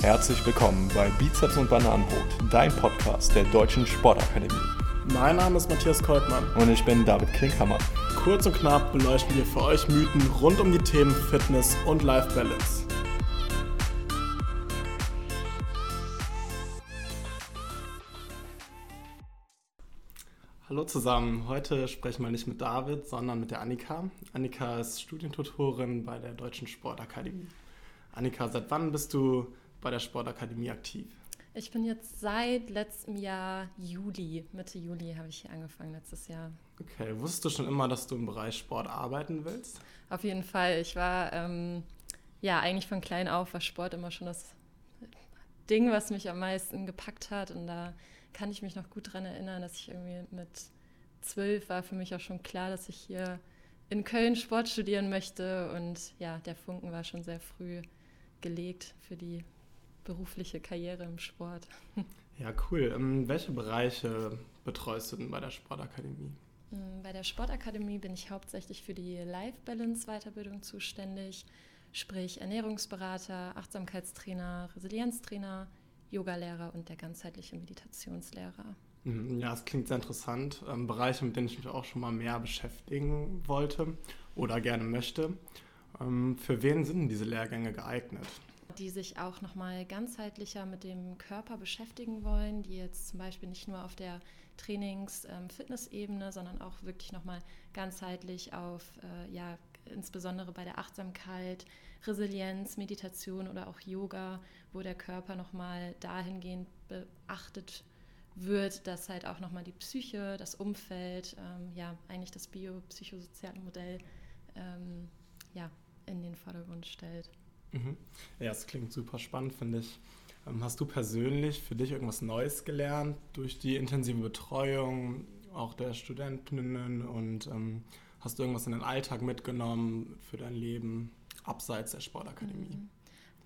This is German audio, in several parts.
Herzlich willkommen bei Bizeps und Bananenbrot, dein Podcast der Deutschen Sportakademie. Mein Name ist Matthias Koltmann. Und ich bin David Klinkhammer. Kurz und knapp beleuchten wir für euch Mythen rund um die Themen Fitness und Life Balance. Hallo zusammen, heute sprechen wir nicht mit David, sondern mit der Annika. Annika ist Studientutorin bei der Deutschen Sportakademie. Annika, seit wann bist du bei der Sportakademie aktiv? Ich bin jetzt seit letztem Jahr Juli, Mitte Juli habe ich hier angefangen, letztes Jahr. Okay, wusstest du schon immer, dass du im Bereich Sport arbeiten willst? Auf jeden Fall. Ich war, ähm, ja, eigentlich von klein auf war Sport immer schon das Ding, was mich am meisten gepackt hat. Und da kann ich mich noch gut daran erinnern, dass ich irgendwie mit zwölf war für mich auch schon klar, dass ich hier in Köln Sport studieren möchte. Und ja, der Funken war schon sehr früh gelegt für die berufliche Karriere im Sport. Ja, cool. Ähm, welche Bereiche betreust du denn bei der Sportakademie? Mm, bei der Sportakademie bin ich hauptsächlich für die Life Balance Weiterbildung zuständig, sprich Ernährungsberater, Achtsamkeitstrainer, Resilienztrainer, Yogalehrer und der ganzheitliche Meditationslehrer. Mhm, ja, das klingt sehr interessant. Ähm, Bereiche, mit denen ich mich auch schon mal mehr beschäftigen wollte oder gerne möchte. Ähm, für wen sind diese Lehrgänge geeignet? Die sich auch nochmal ganzheitlicher mit dem Körper beschäftigen wollen, die jetzt zum Beispiel nicht nur auf der Trainings-Fitness-Ebene, ähm, sondern auch wirklich nochmal ganzheitlich auf, äh, ja, insbesondere bei der Achtsamkeit, Resilienz, Meditation oder auch Yoga, wo der Körper nochmal dahingehend beachtet wird, dass halt auch nochmal die Psyche, das Umfeld, ähm, ja, eigentlich das biopsychosoziale Modell ähm, ja, in den Vordergrund stellt. Mhm. Ja, es klingt super spannend, finde ich. Ähm, hast du persönlich für dich irgendwas Neues gelernt durch die intensive Betreuung auch der Studentinnen und ähm, hast du irgendwas in den Alltag mitgenommen für dein Leben abseits der Sportakademie? Mhm.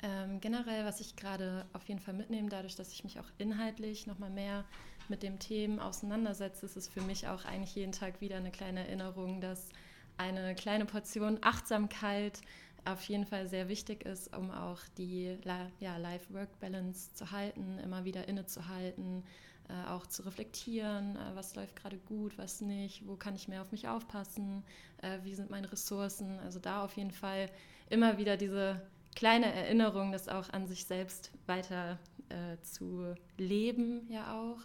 Ähm, generell, was ich gerade auf jeden Fall mitnehme, dadurch, dass ich mich auch inhaltlich nochmal mehr mit dem Themen auseinandersetze, ist es für mich auch eigentlich jeden Tag wieder eine kleine Erinnerung, dass eine kleine Portion Achtsamkeit auf jeden Fall sehr wichtig ist, um auch die ja, Life-Work-Balance zu halten, immer wieder innezuhalten, äh, auch zu reflektieren, äh, was läuft gerade gut, was nicht, wo kann ich mehr auf mich aufpassen, äh, wie sind meine Ressourcen. Also da auf jeden Fall immer wieder diese kleine Erinnerung, das auch an sich selbst weiter äh, zu leben, ja auch.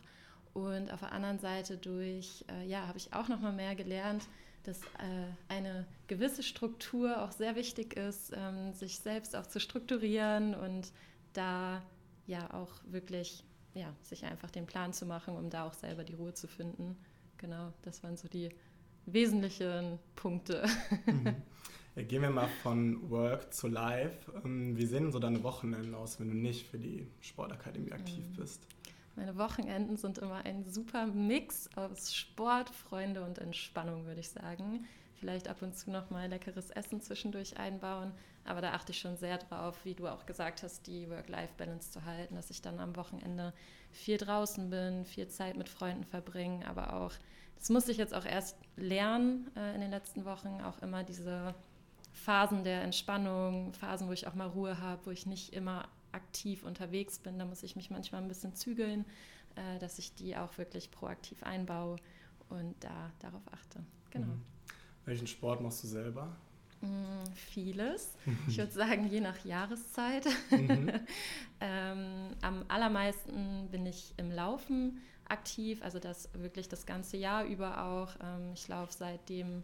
Und auf der anderen Seite durch, äh, ja, habe ich auch noch mal mehr gelernt, dass äh, eine gewisse Struktur auch sehr wichtig ist, ähm, sich selbst auch zu strukturieren und da ja auch wirklich ja, sich einfach den Plan zu machen, um da auch selber die Ruhe zu finden. Genau, das waren so die wesentlichen Punkte. Mhm. Ja, gehen wir mal von Work zu Life. Ähm, wie sehen so deine Wochenenden aus, wenn du nicht für die Sportakademie aktiv mhm. bist? Meine Wochenenden sind immer ein super Mix aus Sport, Freunde und Entspannung, würde ich sagen. Vielleicht ab und zu noch mal leckeres Essen zwischendurch einbauen, aber da achte ich schon sehr drauf, wie du auch gesagt hast, die Work-Life-Balance zu halten, dass ich dann am Wochenende viel draußen bin, viel Zeit mit Freunden verbringe, aber auch, das musste ich jetzt auch erst lernen äh, in den letzten Wochen, auch immer diese Phasen der Entspannung, Phasen, wo ich auch mal Ruhe habe, wo ich nicht immer aktiv unterwegs bin. Da muss ich mich manchmal ein bisschen zügeln, äh, dass ich die auch wirklich proaktiv einbaue und da darauf achte. Genau. Mhm. Welchen Sport machst du selber? Mm, vieles. Ich würde sagen, je nach Jahreszeit. Mhm. ähm, am allermeisten bin ich im Laufen aktiv, also das wirklich das ganze Jahr über auch. Ähm, ich laufe seitdem,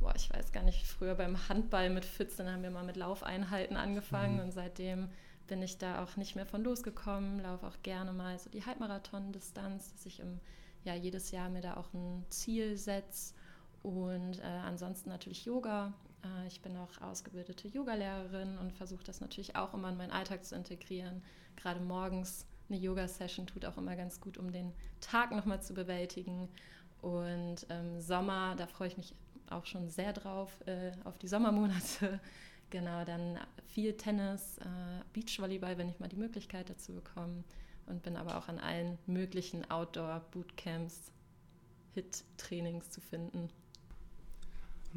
boah, ich weiß gar nicht, früher beim Handball mit 14 haben wir mal mit Laufeinheiten angefangen mhm. und seitdem bin ich da auch nicht mehr von losgekommen, laufe auch gerne mal so die Halbmarathon-Distanz, dass ich im, ja, jedes Jahr mir da auch ein Ziel setze. Und äh, ansonsten natürlich Yoga. Äh, ich bin auch ausgebildete Yogalehrerin und versuche das natürlich auch immer in meinen Alltag zu integrieren. Gerade morgens eine Yoga-Session tut auch immer ganz gut, um den Tag nochmal zu bewältigen. Und ähm, Sommer, da freue ich mich auch schon sehr drauf, äh, auf die Sommermonate. Genau, dann viel Tennis, äh, Beachvolleyball, wenn ich mal die Möglichkeit dazu bekomme. Und bin aber auch an allen möglichen Outdoor-Bootcamps, Hit-Trainings zu finden.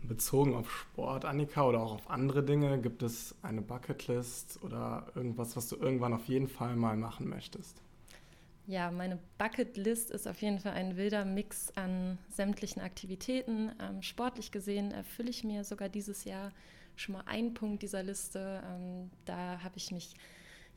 Bezogen auf Sport, Annika, oder auch auf andere Dinge, gibt es eine Bucketlist oder irgendwas, was du irgendwann auf jeden Fall mal machen möchtest? Ja, meine Bucketlist ist auf jeden Fall ein wilder Mix an sämtlichen Aktivitäten. Ähm, sportlich gesehen erfülle ich mir sogar dieses Jahr schon mal einen Punkt dieser Liste. Ähm, da habe ich mich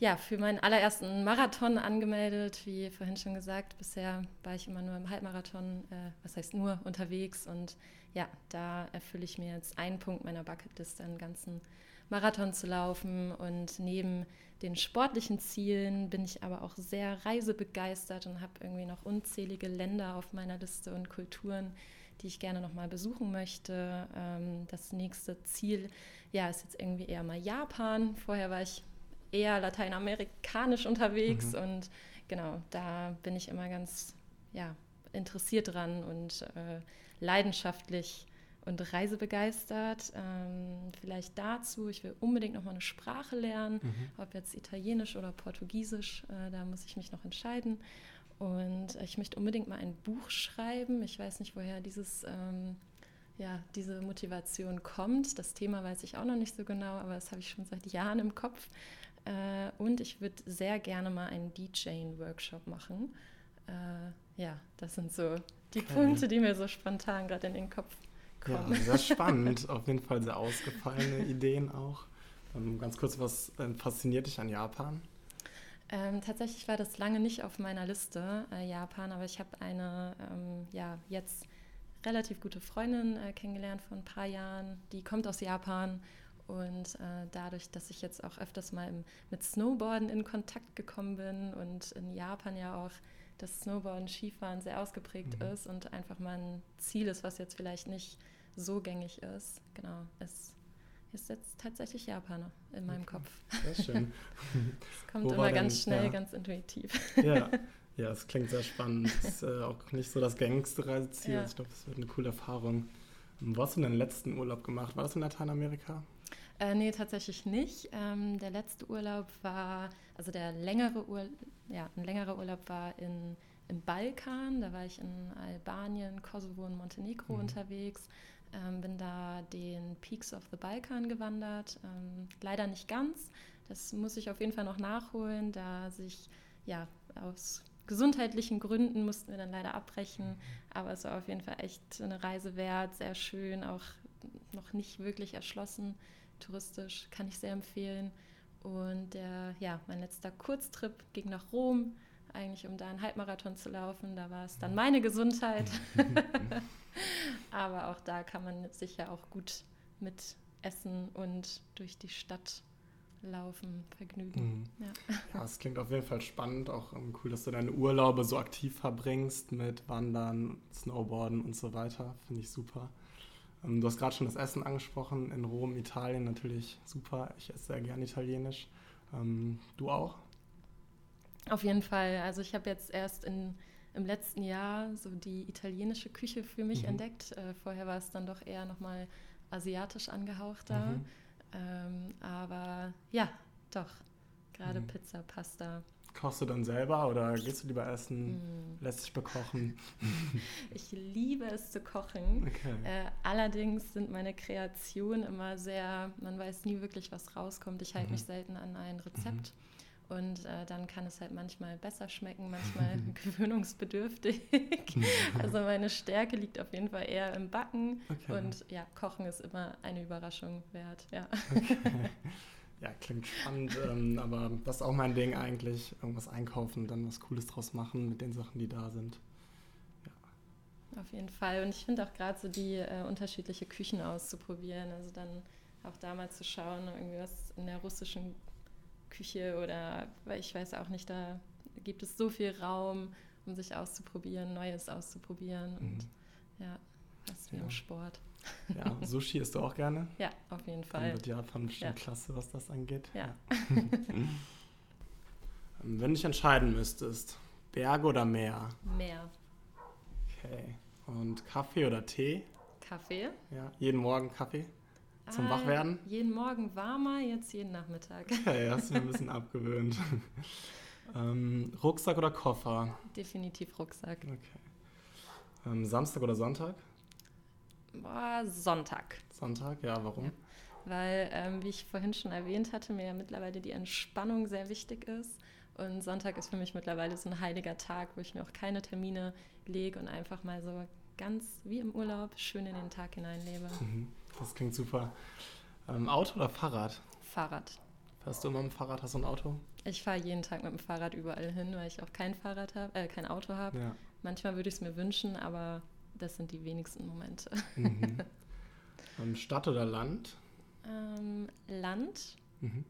ja, für meinen allerersten Marathon angemeldet, wie vorhin schon gesagt. Bisher war ich immer nur im Halbmarathon, äh, was heißt nur, unterwegs. Und ja, da erfülle ich mir jetzt einen Punkt meiner Bucketlist, einen ganzen Marathon zu laufen. Und neben den sportlichen Zielen bin ich aber auch sehr reisebegeistert und habe irgendwie noch unzählige Länder auf meiner Liste und Kulturen, die ich gerne noch mal besuchen möchte. Ähm, das nächste Ziel ja, ist jetzt irgendwie eher mal Japan. Vorher war ich eher lateinamerikanisch unterwegs mhm. und genau, da bin ich immer ganz ja, interessiert dran und äh, leidenschaftlich und reisebegeistert. Ähm, vielleicht dazu, ich will unbedingt noch mal eine Sprache lernen, mhm. ob jetzt Italienisch oder Portugiesisch, äh, da muss ich mich noch entscheiden. Und ich möchte unbedingt mal ein Buch schreiben. Ich weiß nicht, woher dieses, ähm, ja, diese Motivation kommt. Das Thema weiß ich auch noch nicht so genau, aber das habe ich schon seit Jahren im Kopf. Äh, und ich würde sehr gerne mal einen DJing-Workshop machen. Äh, ja, das sind so die okay. Punkte, die mir so spontan gerade in den Kopf kommen. Ja, sehr spannend. Auf jeden Fall sehr ausgefallene Ideen auch. Ähm, ganz kurz, was äh, fasziniert dich an Japan? Ähm, tatsächlich war das lange nicht auf meiner Liste, äh, Japan, aber ich habe eine ähm, ja, jetzt relativ gute Freundin äh, kennengelernt vor ein paar Jahren. Die kommt aus Japan und äh, dadurch, dass ich jetzt auch öfters mal im, mit Snowboarden in Kontakt gekommen bin und in Japan ja auch das Snowboarden, Skifahren sehr ausgeprägt mhm. ist und einfach mal ein Ziel ist, was jetzt vielleicht nicht so gängig ist. Genau, es ist jetzt tatsächlich Japaner in meinem okay. Kopf. Sehr schön. Es kommt immer ganz denn, schnell, ja. ganz intuitiv. Ja. Ja, es klingt sehr spannend. Das ist äh, auch nicht so das gängigste Reiseziel. Ja. Ich glaube, das wird eine coole Erfahrung. Wo hast du deinen letzten Urlaub gemacht? War das in Lateinamerika? Äh, nee, tatsächlich nicht. Ähm, der letzte Urlaub war, also der längere Urlaub, ja, ein längerer Urlaub war in, im Balkan. Da war ich in Albanien, Kosovo und Montenegro mhm. unterwegs. Ähm, bin da den Peaks of the Balkan gewandert. Ähm, leider nicht ganz. Das muss ich auf jeden Fall noch nachholen, da sich ja aus gesundheitlichen Gründen mussten wir dann leider abbrechen. Aber es war auf jeden Fall echt eine Reise wert, sehr schön, auch noch nicht wirklich erschlossen touristisch, kann ich sehr empfehlen. Und der, ja, mein letzter Kurztrip ging nach Rom, eigentlich um da einen Halbmarathon zu laufen. Da war es dann meine Gesundheit. Aber auch da kann man sich ja auch gut mit Essen und durch die Stadt laufen, vergnügen. Mhm. Ja. ja, es klingt auf jeden Fall spannend. Auch um, cool, dass du deine Urlaube so aktiv verbringst mit Wandern, Snowboarden und so weiter. Finde ich super. Ähm, du hast gerade schon das Essen angesprochen. In Rom, Italien natürlich super. Ich esse sehr gern Italienisch. Ähm, du auch? Auf jeden Fall. Also ich habe jetzt erst in, im letzten Jahr so die italienische Küche für mich mhm. entdeckt. Äh, vorher war es dann doch eher nochmal asiatisch angehauchter. Mhm. Ähm, aber ja, doch. Gerade mhm. Pizza, Pasta. Kochst du dann selber oder gehst du lieber essen, mm. lässt dich bekochen? ich liebe es zu kochen. Okay. Äh, allerdings sind meine Kreationen immer sehr, man weiß nie wirklich, was rauskommt. Ich halte mhm. mich selten an ein Rezept. Mhm. Und äh, dann kann es halt manchmal besser schmecken, manchmal gewöhnungsbedürftig. also meine Stärke liegt auf jeden Fall eher im Backen. Okay. Und ja, Kochen ist immer eine Überraschung wert. Ja. Okay. Ja, klingt spannend, ähm, aber das ist auch mein Ding eigentlich. Irgendwas einkaufen, dann was Cooles draus machen mit den Sachen, die da sind. Ja. Auf jeden Fall. Und ich finde auch gerade so die äh, unterschiedliche Küchen auszuprobieren. Also dann auch da mal zu schauen, irgendwie was in der russischen Küche oder, weil ich weiß auch nicht, da gibt es so viel Raum, um sich auszuprobieren, Neues auszuprobieren. Und mhm. ja, fast wie ja. im Sport. Ja, Sushi isst du auch gerne? Ja, auf jeden Fall. Dann wird Japan bestimmt ja. klasse, was das angeht. Ja. ja. Wenn du dich entscheiden müsstest, Berge oder Meer? Meer. Okay. Und Kaffee oder Tee? Kaffee. Ja, jeden Morgen Kaffee zum äh, Wachwerden? Jeden Morgen warmer, jetzt jeden Nachmittag. Okay, hast du ein bisschen abgewöhnt. ähm, Rucksack oder Koffer? Definitiv Rucksack. Okay. Ähm, Samstag oder Sonntag? Boah, Sonntag. Sonntag, ja, warum? Ja. Weil, ähm, wie ich vorhin schon erwähnt hatte, mir ja mittlerweile die Entspannung sehr wichtig ist. Und Sonntag ist für mich mittlerweile so ein heiliger Tag, wo ich mir auch keine Termine lege und einfach mal so ganz wie im Urlaub schön in den Tag hineinlebe. Mhm. Das klingt super. Ähm, Auto oder Fahrrad? Fahrrad. Fährst du immer mit dem Fahrrad? Hast du ein Auto? Ich fahre jeden Tag mit dem Fahrrad überall hin, weil ich auch kein Fahrrad habe, äh, kein Auto habe. Ja. Manchmal würde ich es mir wünschen, aber das sind die wenigsten Momente. Mhm. Ähm, Stadt oder Land? Ähm, Land. Mhm.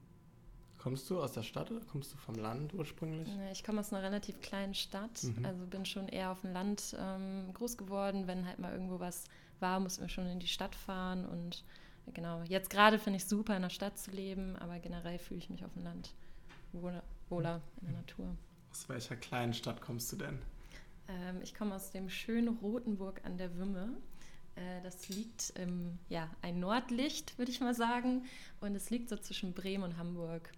Kommst du aus der Stadt oder kommst du vom Land ursprünglich? Ich komme aus einer relativ kleinen Stadt, mhm. also bin schon eher auf dem Land ähm, groß geworden. Wenn halt mal irgendwo was war, mussten wir schon in die Stadt fahren. Und genau, jetzt gerade finde ich super, in der Stadt zu leben, aber generell fühle ich mich auf dem Land wohler, wohler in der Natur. Aus welcher kleinen Stadt kommst du denn? Ähm, ich komme aus dem schönen Rotenburg an der Wümme. Äh, das liegt im, ja, ein Nordlicht, würde ich mal sagen. Und es liegt so zwischen Bremen und Hamburg.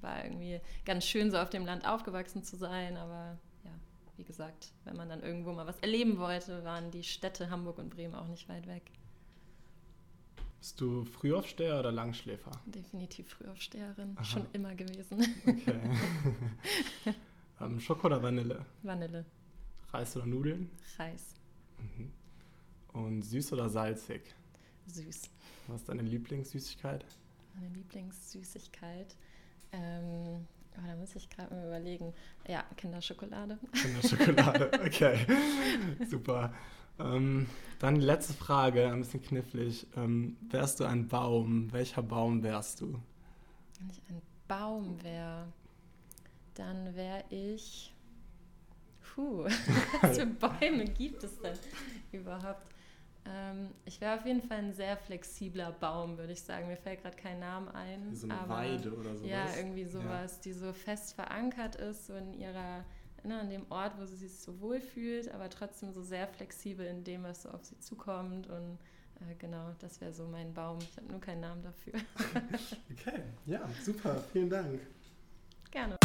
War irgendwie ganz schön, so auf dem Land aufgewachsen zu sein, aber ja, wie gesagt, wenn man dann irgendwo mal was erleben wollte, waren die Städte Hamburg und Bremen auch nicht weit weg. Bist du Frühaufsteher oder Langschläfer? Definitiv Frühaufsteherin, Aha. schon immer gewesen. Okay. ähm, Schoko oder Vanille? Vanille. Reis oder Nudeln? Reis. Mhm. Und süß oder salzig? Süß. Was ist deine Lieblingssüßigkeit? Meine Lieblingssüßigkeit. Ähm, oh, da muss ich gerade mal überlegen. Ja, Kinderschokolade. Kinderschokolade, okay. Super. Ähm, dann die letzte Frage, ein bisschen knifflig. Ähm, wärst du ein Baum? Welcher Baum wärst du? Wenn ich ein Baum wäre, dann wäre ich. Puh, was für Bäume gibt es denn überhaupt? Ähm, ich wäre auf jeden Fall ein sehr flexibler Baum, würde ich sagen. Mir fällt gerade kein Name ein. Wie so eine aber, Weide oder sowas. Ja, irgendwie sowas, ja. die so fest verankert ist, so in ihrer, ne, an dem Ort, wo sie sich so wohl fühlt, aber trotzdem so sehr flexibel in dem, was so auf sie zukommt. Und äh, genau, das wäre so mein Baum. Ich habe nur keinen Namen dafür. okay, ja, super. Vielen Dank. Gerne.